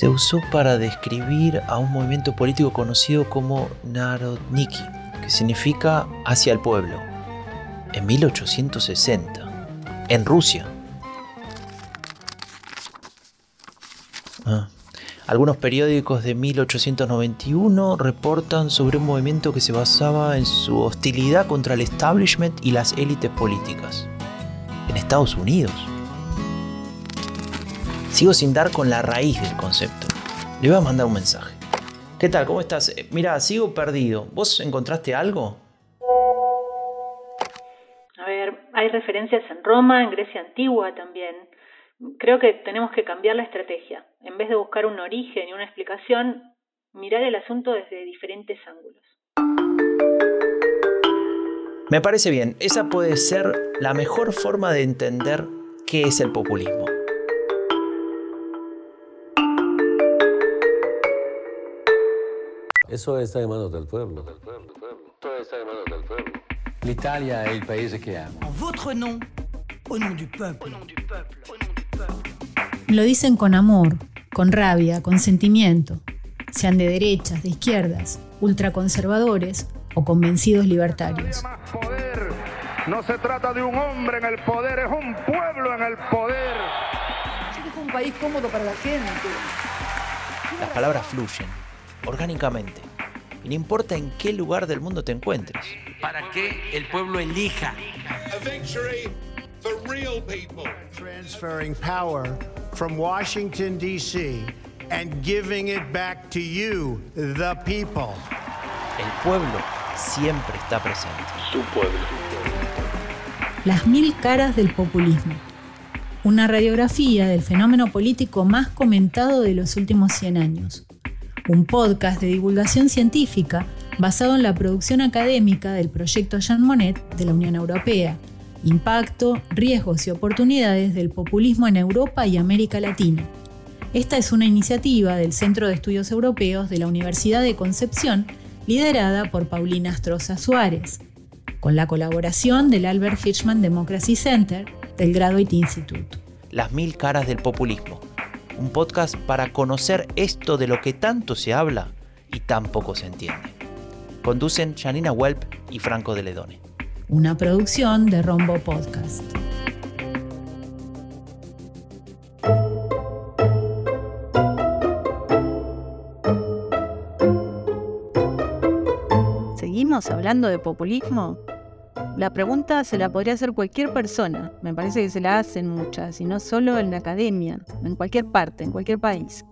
se usó para describir a un movimiento político conocido como Narodniki, que significa hacia el pueblo, en 1860, en Rusia. Ah. Algunos periódicos de 1891 reportan sobre un movimiento que se basaba en su hostilidad contra el establishment y las élites políticas. En Estados Unidos. Sigo sin dar con la raíz del concepto. Le voy a mandar un mensaje. ¿Qué tal? ¿Cómo estás? Eh, mira, sigo perdido. ¿Vos encontraste algo? A ver, hay referencias en Roma, en Grecia antigua también. Creo que tenemos que cambiar la estrategia. En vez de buscar un origen y una explicación, mirar el asunto desde diferentes ángulos. Me parece bien, esa puede ser la mejor forma de entender qué es el populismo. Eso está en manos del pueblo. Todo está en manos del pueblo. L'Italia è il paese che amo. En votre nom, au nom du peuple. Lo dicen con amor, con rabia, con sentimiento, sean de derechas, de izquierdas, ultraconservadores o convencidos libertarios. No se trata de un hombre en el poder, es un pueblo en el poder. Es un país cómodo para la gente. Las palabras fluyen, orgánicamente, y no importa en qué lugar del mundo te encuentres. Para que el pueblo elija. Transferring power from Washington, D.C., and giving it back to you, the people. El pueblo siempre está presente. Su pueblo. Las mil caras del populismo. Una radiografía del fenómeno político más comentado de los últimos 100 años. Un podcast de divulgación científica basado en la producción académica del proyecto Jean Monnet de la Unión Europea, Impacto, riesgos y oportunidades del populismo en Europa y América Latina. Esta es una iniciativa del Centro de Estudios Europeos de la Universidad de Concepción, liderada por Paulina Astroza Suárez, con la colaboración del Albert Hirschman Democracy Center del Graduate Institute. Las mil caras del populismo. Un podcast para conocer esto de lo que tanto se habla y tan poco se entiende. Conducen Janina Welp y Franco de Ledone una producción de Rombo Podcast. ¿Seguimos hablando de populismo? La pregunta se la podría hacer cualquier persona. Me parece que se la hacen muchas, y no solo en la academia, en cualquier parte, en cualquier país.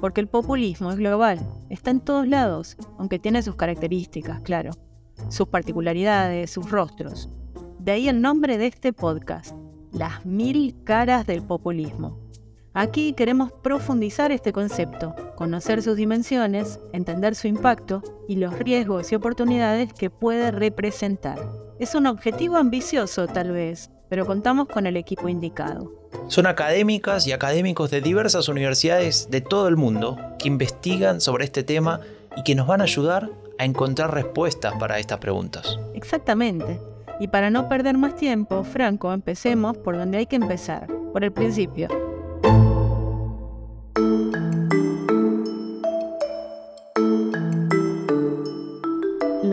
Porque el populismo es global, está en todos lados, aunque tiene sus características, claro sus particularidades, sus rostros. De ahí el nombre de este podcast, Las mil caras del populismo. Aquí queremos profundizar este concepto, conocer sus dimensiones, entender su impacto y los riesgos y oportunidades que puede representar. Es un objetivo ambicioso tal vez, pero contamos con el equipo indicado. Son académicas y académicos de diversas universidades de todo el mundo que investigan sobre este tema y que nos van a ayudar a encontrar respuestas para estas preguntas. Exactamente. Y para no perder más tiempo, Franco, empecemos por donde hay que empezar, por el principio.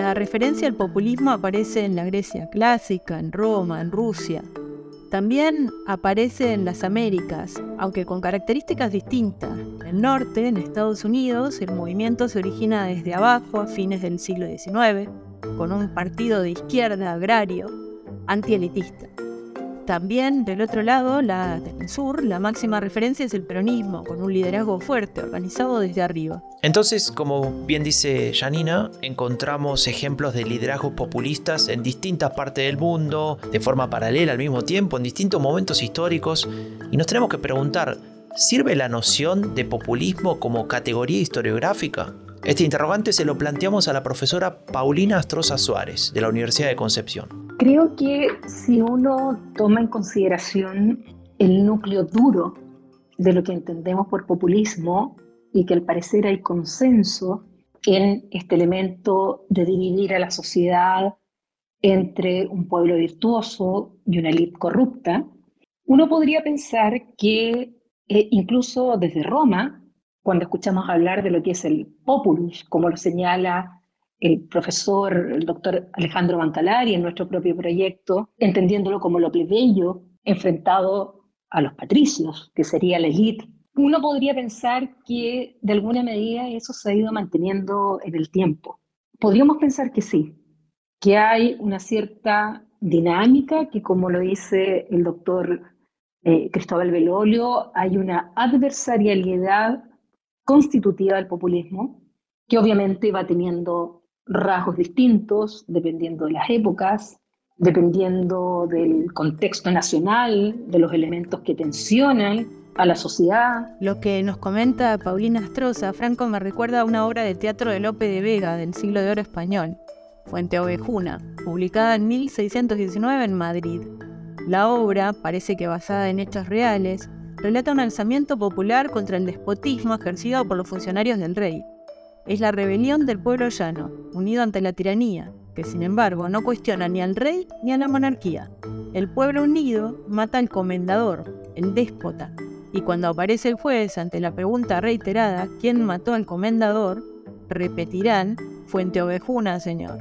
La referencia al populismo aparece en la Grecia clásica, en Roma, en Rusia, también aparece en las Américas, aunque con características distintas. En el norte, en Estados Unidos, el movimiento se origina desde abajo a fines del siglo XIX, con un partido de izquierda agrario antielitista. También del otro lado, la, del sur, la máxima referencia es el peronismo, con un liderazgo fuerte, organizado desde arriba. Entonces, como bien dice Janina, encontramos ejemplos de liderazgos populistas en distintas partes del mundo, de forma paralela al mismo tiempo, en distintos momentos históricos, y nos tenemos que preguntar, ¿sirve la noción de populismo como categoría historiográfica? Este interrogante se lo planteamos a la profesora Paulina Astroza Suárez, de la Universidad de Concepción. Creo que si uno toma en consideración el núcleo duro de lo que entendemos por populismo y que al parecer hay consenso en este elemento de dividir a la sociedad entre un pueblo virtuoso y una élite corrupta, uno podría pensar que eh, incluso desde Roma cuando escuchamos hablar de lo que es el populus, como lo señala el profesor, el doctor Alejandro Bancalari en nuestro propio proyecto, entendiéndolo como lo plebeyo enfrentado a los patricios, que sería la élite. Uno podría pensar que de alguna medida eso se ha ido manteniendo en el tiempo. Podríamos pensar que sí, que hay una cierta dinámica, que como lo dice el doctor eh, Cristóbal Belolio, hay una adversarialidad constitutiva del populismo, que obviamente va teniendo rasgos distintos dependiendo de las épocas, dependiendo del contexto nacional, de los elementos que tensionan a la sociedad. Lo que nos comenta Paulina Astroza, Franco me recuerda a una obra de teatro de Lope de Vega del siglo de oro español, Fuente Ovejuna, publicada en 1619 en Madrid. La obra, parece que basada en hechos reales, relata un alzamiento popular contra el despotismo ejercido por los funcionarios del rey. Es la rebelión del pueblo llano, unido ante la tiranía, que sin embargo no cuestiona ni al rey ni a la monarquía. El pueblo unido mata al comendador, el déspota, y cuando aparece el juez ante la pregunta reiterada ¿quién mató al comendador? repetirán Fuente Ovejuna, señor.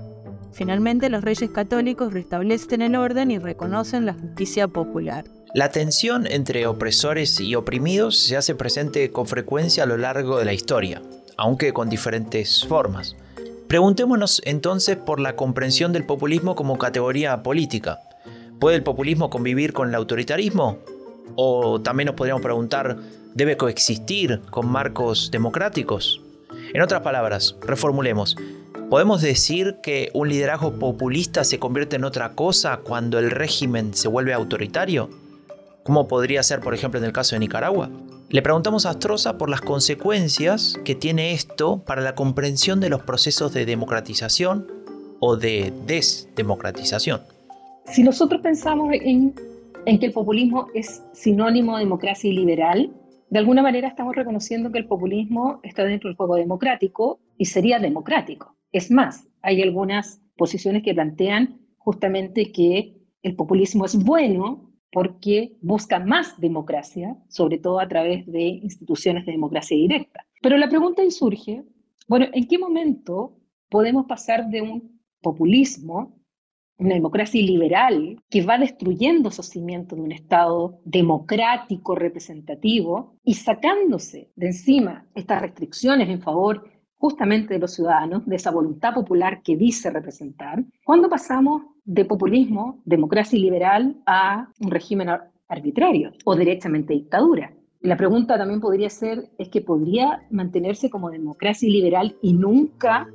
Finalmente los reyes católicos restablecen el orden y reconocen la justicia popular. La tensión entre opresores y oprimidos se hace presente con frecuencia a lo largo de la historia, aunque con diferentes formas. Preguntémonos entonces por la comprensión del populismo como categoría política. ¿Puede el populismo convivir con el autoritarismo? O también nos podríamos preguntar, ¿debe coexistir con marcos democráticos? En otras palabras, reformulemos, ¿podemos decir que un liderazgo populista se convierte en otra cosa cuando el régimen se vuelve autoritario? Como podría ser por ejemplo en el caso de Nicaragua. Le preguntamos a Astroza por las consecuencias que tiene esto para la comprensión de los procesos de democratización o de desdemocratización. Si nosotros pensamos en, en que el populismo es sinónimo de democracia liberal, de alguna manera estamos reconociendo que el populismo está dentro del juego democrático y sería democrático. Es más, hay algunas posiciones que plantean justamente que el populismo es bueno porque busca más democracia, sobre todo a través de instituciones de democracia directa. Pero la pregunta surge, bueno, ¿en qué momento podemos pasar de un populismo, una democracia liberal, que va destruyendo esos cimientos de un Estado democrático representativo y sacándose de encima estas restricciones en favor justamente de los ciudadanos, de esa voluntad popular que dice representar, cuando pasamos de populismo, democracia liberal, a un régimen arbitrario o derechamente dictadura. La pregunta también podría ser, ¿es que podría mantenerse como democracia liberal y nunca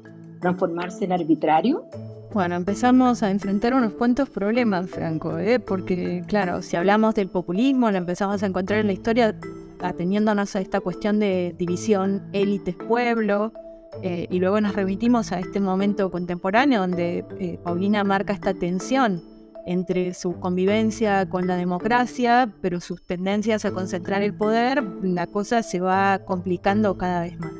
transformarse en arbitrario? Bueno, empezamos a enfrentar unos cuantos problemas, Franco, ¿eh? porque claro, si hablamos del populismo, lo empezamos a encontrar en la historia ateniéndonos a esta cuestión de división élites-pueblo, eh, y luego nos remitimos a este momento contemporáneo donde eh, Paulina marca esta tensión entre su convivencia con la democracia, pero sus tendencias a concentrar el poder, la cosa se va complicando cada vez más.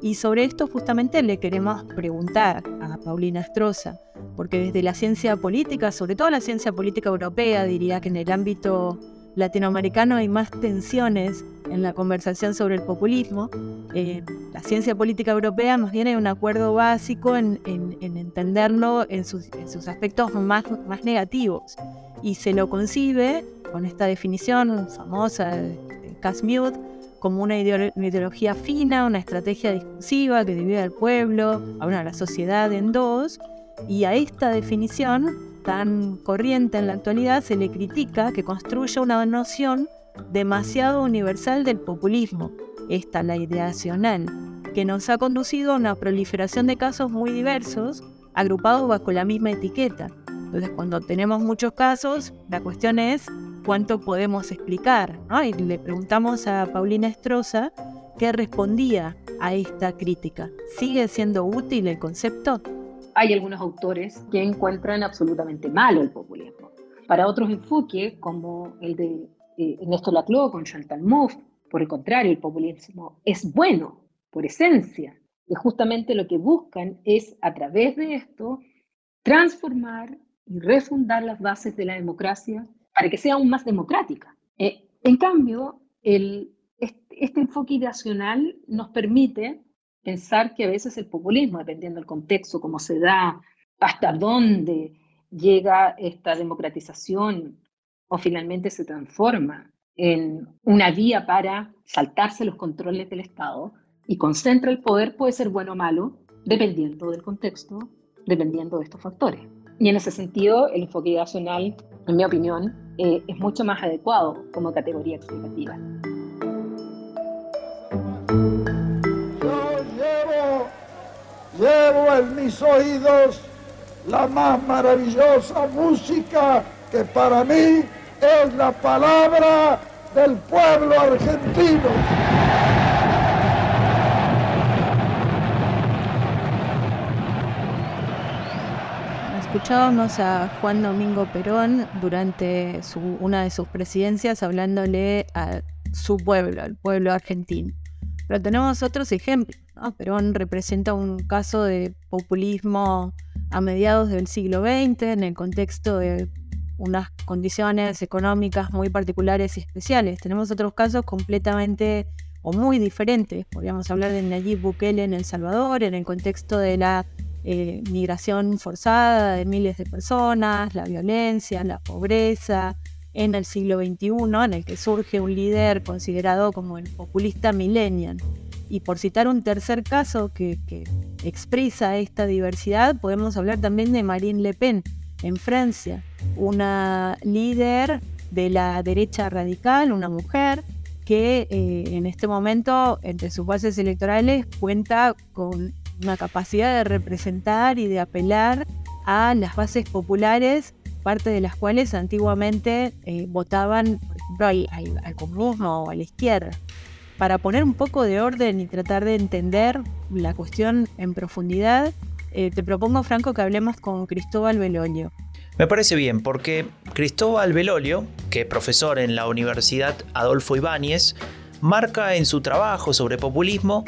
Y sobre esto justamente le queremos preguntar a Paulina Estroza, porque desde la ciencia política, sobre todo la ciencia política europea, diría que en el ámbito latinoamericano hay más tensiones en la conversación sobre el populismo. Eh, la ciencia política europea más bien un acuerdo básico en, entenderlo en sus, aspectos más, más negativos y se lo concibe con esta definición famosa de Casmute como una, ideología fina, una estrategia discursiva que divide al pueblo, a una, la sociedad en dos, y a esta definición tan corriente en la actualidad, se le critica que construye una noción demasiado universal del populismo, esta la ideacional, que nos ha conducido a una proliferación de casos muy diversos, agrupados bajo la misma etiqueta. Entonces, cuando tenemos muchos casos, la cuestión es cuánto podemos explicar. Y le preguntamos a Paulina Estroza qué respondía a esta crítica. ¿Sigue siendo útil el concepto? Hay algunos autores que encuentran absolutamente malo el populismo. Para otros enfoques, como el de eh, Ernesto Laclau con Chantal Mouffe, por el contrario, el populismo es bueno por esencia. Y justamente lo que buscan es, a través de esto, transformar y refundar las bases de la democracia para que sea aún más democrática. Eh, en cambio, el este enfoque ideacional nos permite pensar que a veces el populismo, dependiendo del contexto, cómo se da, hasta dónde llega esta democratización o finalmente se transforma en una vía para saltarse los controles del Estado y concentra el poder, puede ser bueno o malo, dependiendo del contexto, dependiendo de estos factores. Y en ese sentido, el enfoque ideacional, en mi opinión, eh, es mucho más adecuado como categoría explicativa. En mis oídos la más maravillosa música que para mí es la palabra del pueblo argentino. Escuchábamos a Juan Domingo Perón durante una de sus presidencias hablándole a su pueblo, al pueblo argentino. Pero tenemos otros ejemplos. Perón representa un caso de populismo a mediados del siglo XX en el contexto de unas condiciones económicas muy particulares y especiales. Tenemos otros casos completamente o muy diferentes. Podríamos hablar de Nayib Bukele en El Salvador, en el contexto de la eh, migración forzada de miles de personas, la violencia, la pobreza, en el siglo XXI, en el que surge un líder considerado como el populista millennial. Y por citar un tercer caso que, expresa esta diversidad, podemos hablar también de Marine Le Pen en Francia, una líder de la derecha radical, una mujer que eh, en este momento entre sus bases electorales cuenta con una capacidad de representar y de apelar a las bases populares, parte de las cuales antiguamente eh, votaban, por ejemplo, al, comunismo o a la izquierda. Para poner un poco de orden y tratar de entender la cuestión en profundidad, eh, te propongo, Franco, que hablemos con Cristóbal Belolio. Me parece bien, porque Cristóbal Belolio, que es profesor en la Universidad Adolfo Ibáñez, marca en su trabajo sobre populismo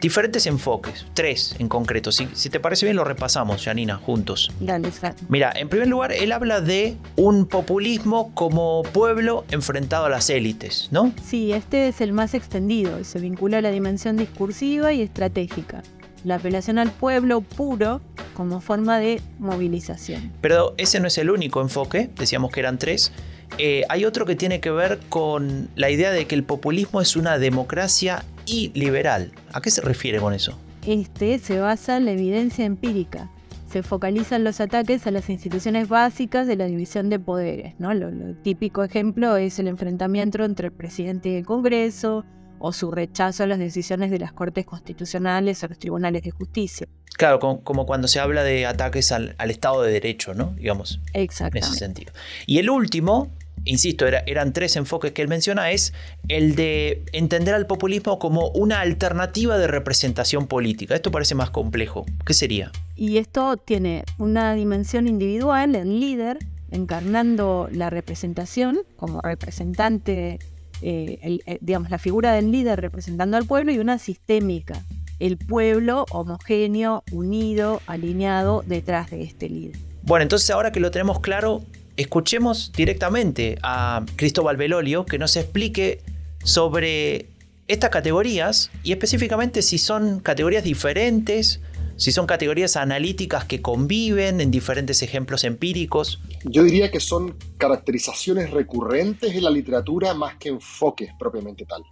diferentes enfoques, tres en concreto. Si, te parece bien, lo repasamos, Janina, juntos. Dale, Mira, en primer lugar, él habla de un populismo como pueblo enfrentado a las élites, ¿no? Sí, este es el más extendido. Se vincula a la dimensión discursiva y estratégica. La apelación al pueblo puro como forma de movilización. Pero ese no es el único enfoque, decíamos que eran tres. Eh, hay otro que tiene que ver con la idea de que el populismo es una democracia y liberal. ¿A qué se refiere con eso? Este se basa en la evidencia empírica. Se focalizan los ataques a las instituciones básicas de la división de poderes. ¿no? Lo, lo típico ejemplo es el enfrentamiento entre el presidente y el Congreso, o su rechazo a las decisiones de las Cortes Constitucionales o los tribunales de justicia. Claro, como, cuando se habla de ataques al, Estado de Derecho, ¿no? Digamos. Exacto. En ese sentido. Y el último, insisto, eran tres enfoques que él menciona, es el de entender al populismo como una alternativa de representación política. Esto parece más complejo. ¿Qué sería? Y esto tiene una dimensión individual, el líder, encarnando la representación como representante, eh, eh, digamos, la figura del líder representando al pueblo y una sistémica, el pueblo homogéneo, unido, alineado detrás de este líder. Bueno, entonces ahora que lo tenemos claro, escuchemos directamente a Cristóbal Belolio que nos explique sobre estas categorías y específicamente si son categorías diferentes, si son categorías analíticas que conviven en diferentes ejemplos empíricos. Yo diría que son caracterizaciones recurrentes en la literatura más que enfoques propiamente tal.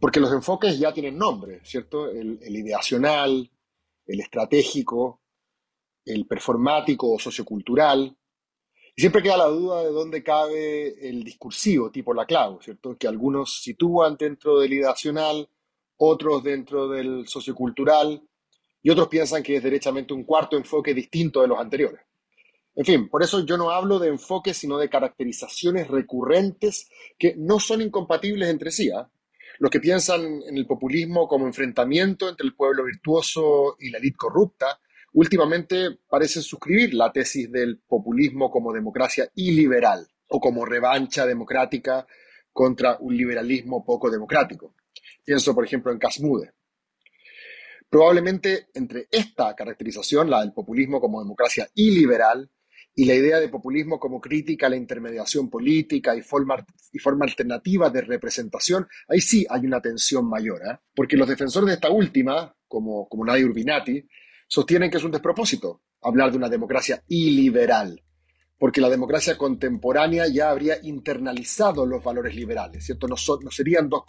Porque los enfoques ya tienen nombre, ¿cierto? El, ideacional, el estratégico, el performático o sociocultural. Siempre queda la duda de dónde cabe el discursivo, tipo la clave, ¿cierto? Que algunos sitúan dentro del ideacional, otros dentro del sociocultural, y otros piensan que es derechamente un cuarto enfoque distinto de los anteriores. En fin, por eso yo no hablo de enfoques, sino de caracterizaciones recurrentes que no son incompatibles entre sí. ¿ah? Los que piensan en el populismo como enfrentamiento entre el pueblo virtuoso y la élite corrupta, últimamente parecen suscribir la tesis del populismo como democracia iliberal o como revancha democrática contra un liberalismo poco democrático. Pienso, por ejemplo, en Casmude. Probablemente entre esta caracterización, la del populismo como democracia iliberal, y la idea de populismo como crítica a la intermediación política y forma, y alternativa de representación, ahí sí hay una tensión mayor, ¿eh? porque los defensores de esta última, como, como Nadia Urbinati, sostienen que es un despropósito hablar de una democracia iliberal, porque la democracia contemporánea ya habría internalizado los valores liberales, ¿cierto? No, no serían dos,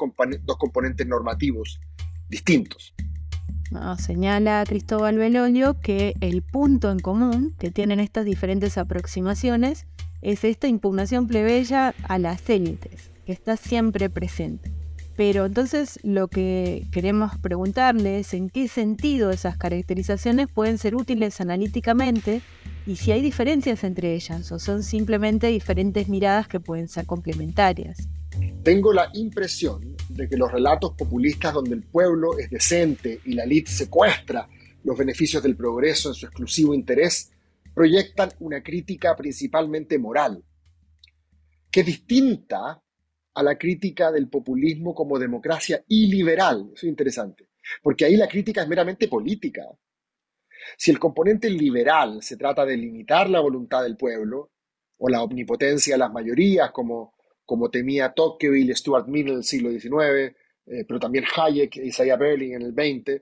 dos componentes normativos distintos. señala Cristóbal Belolio que el punto en común que tienen estas diferentes aproximaciones es esta impugnación plebeya a las élites, que está siempre presente. Pero entonces lo que queremos preguntarle es en qué sentido esas caracterizaciones pueden ser útiles analíticamente y si hay diferencias entre ellas o son simplemente diferentes miradas que pueden ser complementarias. Tengo la impresión de que los relatos populistas donde el pueblo es decente y la élite secuestra los beneficios del progreso en su exclusivo interés proyectan una crítica principalmente moral, que es distinta a la crítica del populismo como democracia iliberal. Eso es interesante, porque ahí la crítica es meramente política. Si el componente liberal se trata de limitar la voluntad del pueblo o la omnipotencia de las mayorías, como, como temía Tocqueville y Stuart Mill en el siglo XIX, eh, pero también Hayek e Isaiah Berlin en el XX,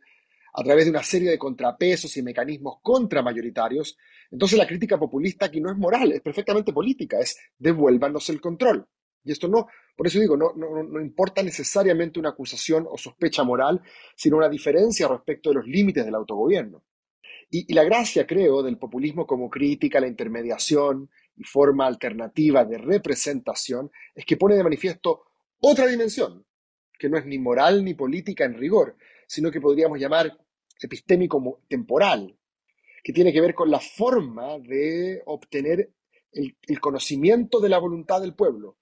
a través de una serie de contrapesos y mecanismos contramayoritarios, entonces la crítica populista aquí no es moral, es perfectamente política, es devuélvanos el control. Y esto no, por eso digo, no, importa necesariamente una acusación o sospecha moral, sino una diferencia respecto de los límites del autogobierno. Y, la gracia, creo, del populismo como crítica la intermediación y forma alternativa de representación es que pone de manifiesto otra dimensión, que no es ni moral ni política en rigor, sino que podríamos llamar epistémico temporal, que tiene que ver con la forma de obtener el conocimiento de la voluntad del pueblo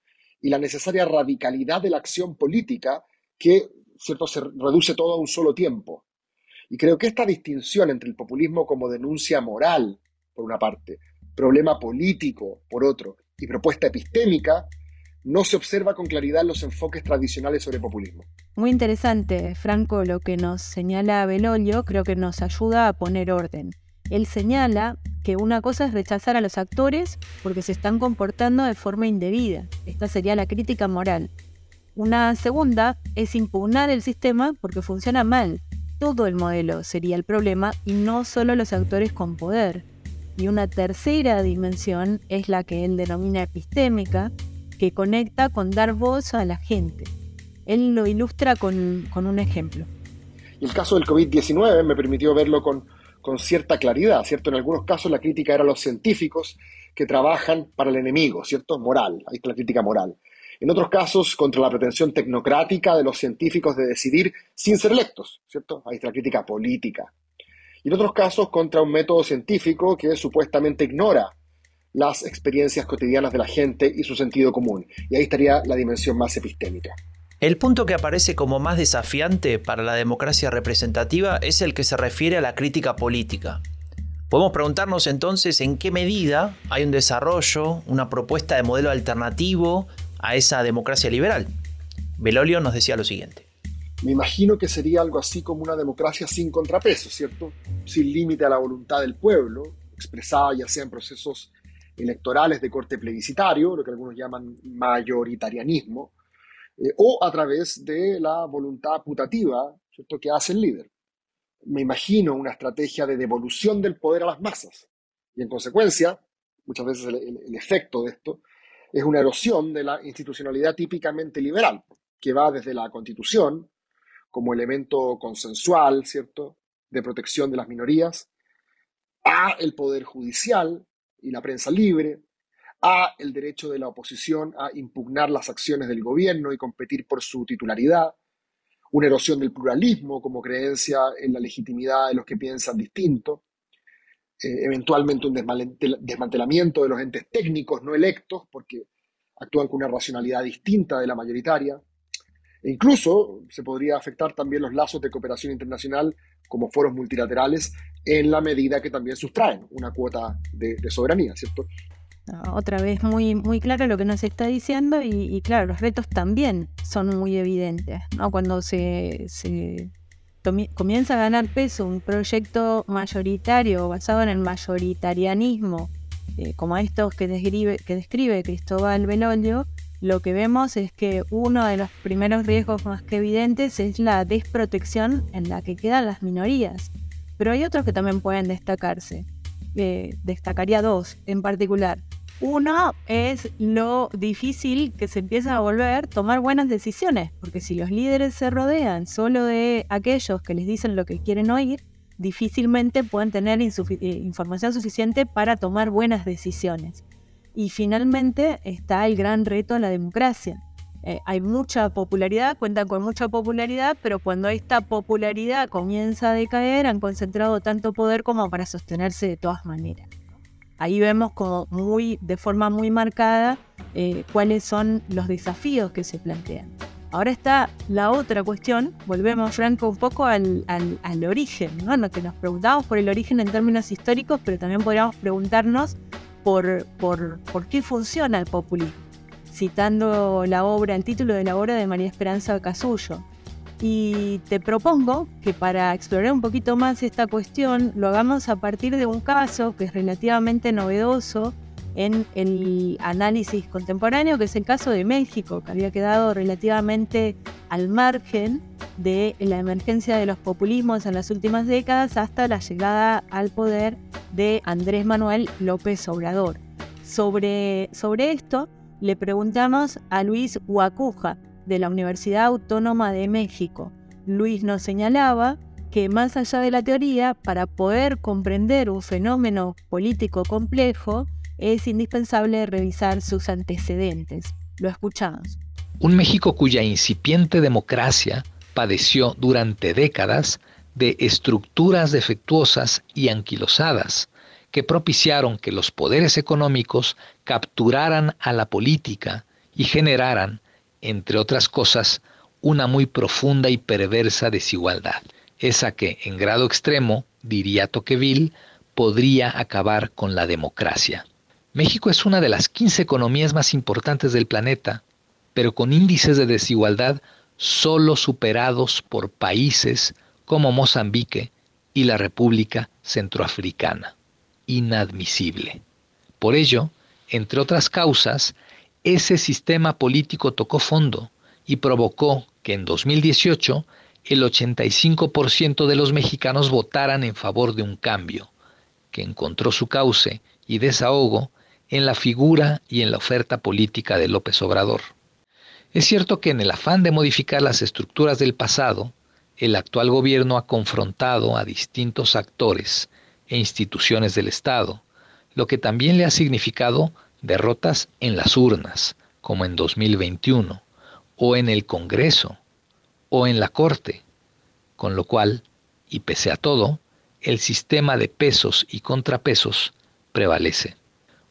y la necesaria radicalidad de la acción política que ¿cierto? se reduce todo a un solo tiempo. Y creo que esta distinción entre el populismo como denuncia moral, por una parte, problema político, por otro, y propuesta epistémica, no se observa con claridad en los enfoques tradicionales sobre populismo. Muy interesante, Franco, lo que nos señala Belolio, creo que nos ayuda a poner orden. Él señala que una cosa es rechazar a los actores porque se están comportando de forma indebida. Esta sería la crítica moral. Una segunda es impugnar el sistema porque funciona mal todo el modelo sería el problema y no solo los actores con poder. Y una tercera dimensión es la que él denomina epistémica, que conecta con dar voz a la gente. Él lo ilustra con, un ejemplo. el caso del COVID-19 me permitió verlo con, con cierta claridad, ¿cierto? En algunos casos la crítica era a los científicos que trabajan para el enemigo, ¿cierto? Moral, ahí está la crítica moral. En otros casos, contra la pretensión tecnocrática de los científicos de decidir sin ser electos, ¿cierto? Ahí está la crítica política. Y en otros casos, contra un método científico que supuestamente ignora las experiencias cotidianas de la gente y su sentido común. Y ahí estaría la dimensión más epistémica. El punto que aparece como más desafiante para la democracia representativa es el que se refiere a la crítica política. Podemos preguntarnos entonces en qué medida hay un desarrollo, una propuesta de modelo alternativo a esa democracia liberal. Belolio nos decía lo siguiente. Me imagino que sería algo así como una democracia sin contrapeso, ¿cierto? Sin límite a la voluntad del pueblo, expresada ya sea en procesos electorales de corte plebiscitario, lo que algunos llaman mayoritarianismo, eh, o a través de la voluntad putativa, ¿cierto?, que hace el líder. Me imagino una estrategia de devolución del poder a las masas. Y en consecuencia, muchas veces el efecto de esto es una erosión de la institucionalidad típicamente liberal, que va desde la constitución como elemento consensual, ¿cierto?, de protección de las minorías, a el poder judicial y la prensa libre, a el derecho de la oposición a impugnar las acciones del gobierno y competir por su titularidad, una erosión del pluralismo como creencia en la legitimidad de los que piensan distinto, eh, eventualmente un desmantelamiento de los entes técnicos no electos, porque actúan con una racionalidad distinta de la mayoritaria. E incluso se podría afectar también los lazos de cooperación internacional como foros multilaterales en la medida que también sustraen una cuota de, soberanía, ¿cierto? Ah, otra vez muy, muy claro lo que nos está diciendo y, claro, los retos también son muy evidentes. ¿no? Cuando se, comienza a ganar peso un proyecto mayoritario basado en el mayoritarianismo eh, como estos que describe, que describe Cristóbal Belolio, lo que vemos es que uno de los primeros riesgos más evidentes es la desprotección en la que quedan las minorías. Pero hay otros que también pueden destacarse. Eh, destacaría dos en particular. Uno es lo difícil que se empieza a volver tomar buenas decisiones, porque si los líderes se rodean solo de aquellos que les dicen lo que quieren oír, difícilmente pueden tener eh, información suficiente para tomar buenas decisiones. Y finalmente está el gran reto de la democracia. Eh, hay mucha popularidad, cuentan con mucha popularidad, pero cuando esta popularidad comienza a decaer, han concentrado tanto poder como para sostenerse de todas maneras. Ahí vemos como muy, de forma muy marcada eh, cuáles son los desafíos que se plantean. Ahora está la otra cuestión, volvemos Franco un poco al, origen, ¿no? nos preguntamos por el origen en términos históricos, pero también podríamos preguntarnos por, por, por qué funciona el populismo, citando la obra, el título de la obra de María Esperanza Casullo. Y te propongo que para explorar un poquito más esta cuestión lo hagamos a partir de un caso que es relativamente novedoso en el análisis contemporáneo, que es el caso de México, que había quedado relativamente al margen de la emergencia de los populismos en las últimas décadas hasta la llegada al poder de Andrés Manuel López Obrador. Sobre, sobre esto le preguntamos a Luis Huacuja, de la Universidad Autónoma de México. Luis nos señalaba que más allá de la teoría, para poder comprender un fenómeno político complejo, es indispensable revisar sus antecedentes. Lo escuchamos. Un México cuya incipiente democracia padeció durante décadas de estructuras defectuosas y anquilosadas que propiciaron que los poderes económicos capturaran a la política y generaran entre otras cosas, una muy profunda y perversa desigualdad, esa que, en grado extremo, diría Tocqueville, podría acabar con la democracia. México es una de las 15 economías más importantes del planeta, pero con índices de desigualdad solo superados por países como Mozambique y la República Centroafricana. Inadmisible. Por ello, entre otras causas, ese sistema político tocó fondo y provocó que en 2018 el 85% de los mexicanos votaran en favor de un cambio, que encontró su cauce y desahogo en la figura y en la oferta política de López Obrador. Es cierto que en el afán de modificar las estructuras del pasado, el actual gobierno ha confrontado a distintos actores e instituciones del Estado, lo que también le ha significado derrotas en las urnas, como en 2021, o en el Congreso, o en la Corte, con lo cual, y pese a todo, el sistema de pesos y contrapesos prevalece.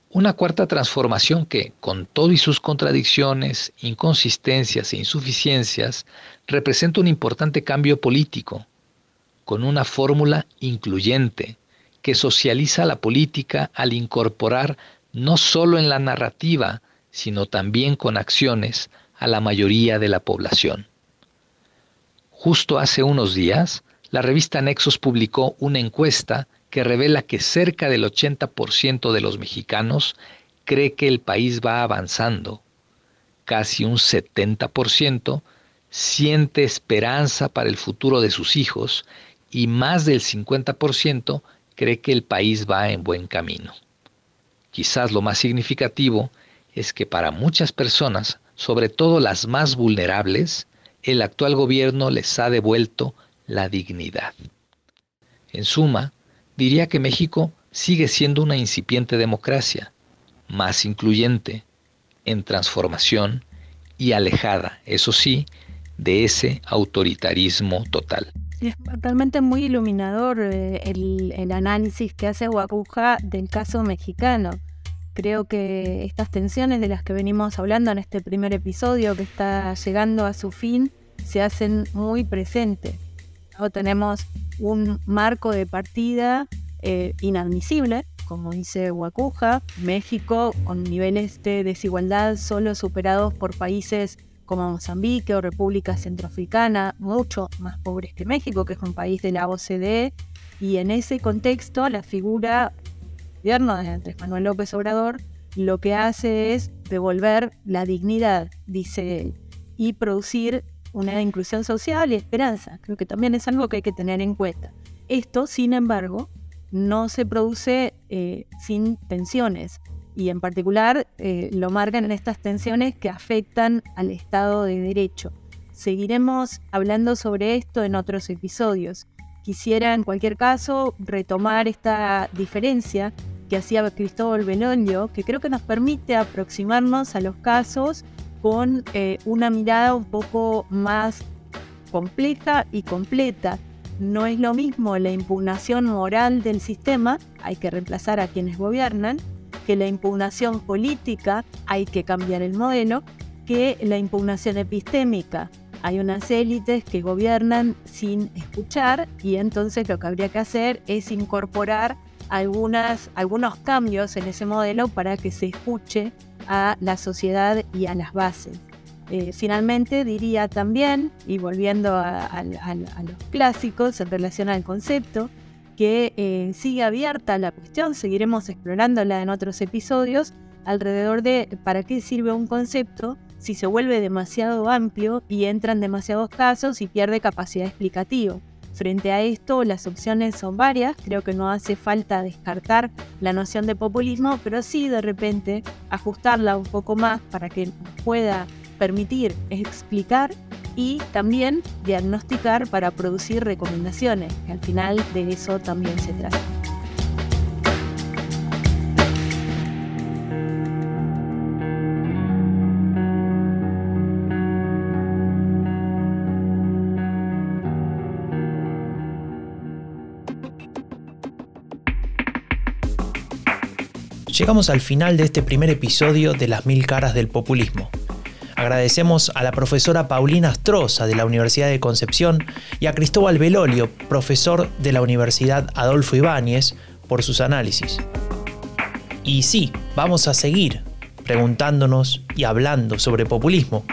Una cuarta transformación que, con todo y sus contradicciones, inconsistencias e insuficiencias, representa un importante cambio político, con una fórmula incluyente que socializa la política al incorporar no solo en la narrativa, sino también con acciones a la mayoría de la población. Justo hace unos días, la revista Nexos publicó una encuesta que revela que cerca del 80% de los mexicanos cree que el país va avanzando. Casi un 70% siente esperanza para el futuro de sus hijos y más del 50% cree que el país va en buen camino. Quizás lo más significativo es que para muchas personas, sobre todo las más vulnerables, el actual gobierno les ha devuelto la dignidad. En suma, diría que México sigue siendo una incipiente democracia, más incluyente, en transformación y alejada, eso sí, de ese autoritarismo total. Es realmente muy iluminador eh, el, análisis que hace Guacuja del caso mexicano. Creo que estas tensiones de las que venimos hablando en este primer episodio que está llegando a su fin se hacen muy presentes. Tenemos un marco de partida eh, inadmisible, como dice Guacuja, México con niveles de desigualdad solo superados por países como Mozambique o República Centroafricana, mucho más pobres que México, que es un país de la OCDE, y en ese contexto la figura gobierno de Andrés Manuel López Obrador lo que hace es devolver la dignidad, dice él, y producir una inclusión social y esperanza. Creo que también es algo que hay que tener en cuenta. Esto, sin embargo, no se produce eh, sin tensiones y en particular eh, lo marcan en estas tensiones que afectan al Estado de Derecho. Seguiremos hablando sobre esto en otros episodios. Quisiera en cualquier caso retomar esta diferencia que hacía Cristóbal Belolio, que creo que nos permite aproximarnos a los casos con eh, una mirada un poco más compleja y completa. No es lo mismo la impugnación moral del sistema, hay que reemplazar a quienes gobiernan, que la impugnación política, hay que cambiar el modelo, que la impugnación epistémica. Hay unas élites que gobiernan sin escuchar y entonces lo que habría que hacer es incorporar algunos cambios en ese modelo para que se escuche a la sociedad y a las bases. Eh, finalmente diría también, y volviendo a, los clásicos en relación al concepto, que eh, sigue abierta la cuestión, seguiremos explorándola en otros episodios, alrededor de para qué sirve un concepto si se vuelve demasiado amplio y entran demasiados casos y pierde capacidad explicativa. Frente a esto, las opciones son varias, creo que no hace falta descartar la noción de populismo, pero sí de repente ajustarla un poco más para que pueda permitir explicar y también diagnosticar para producir recomendaciones, al final de eso también se trata. Llegamos al final de este primer episodio de Las Mil Caras del Populismo. Agradecemos a la profesora Paulina Astroza de la Universidad de Concepción y a Cristóbal Belolio, profesor de la Universidad Adolfo Ibáñez, por sus análisis. Y sí, vamos a seguir preguntándonos y hablando sobre populismo,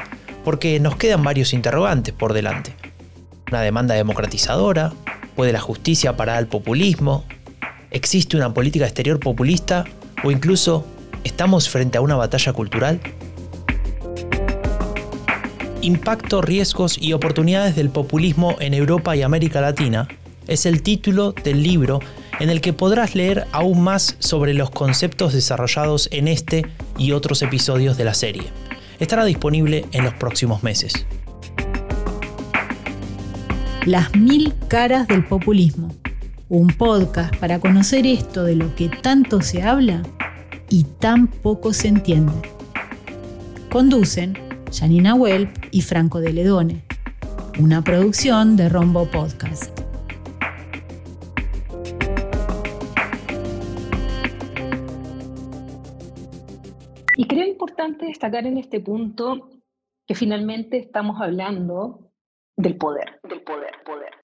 porque nos quedan varios interrogantes por delante. ¿Una demanda democratizadora? ¿Puede la justicia parar al populismo? ¿Existe una política exterior populista o incluso estamos frente a una batalla cultural? Impacto, riesgos y oportunidades del populismo en Europa y América Latina es el título del libro en el que podrás leer aún más sobre los conceptos desarrollados en este y otros episodios de la serie. Estará disponible en los próximos meses. Las mil caras del populismo un podcast para conocer esto de lo que tanto se habla y tan poco se entiende. Conducen Janina Welp y Franco de Ledone, una producción de Rombo Podcast. Y creo importante destacar en este punto que finalmente estamos hablando del poder, del poder, poder.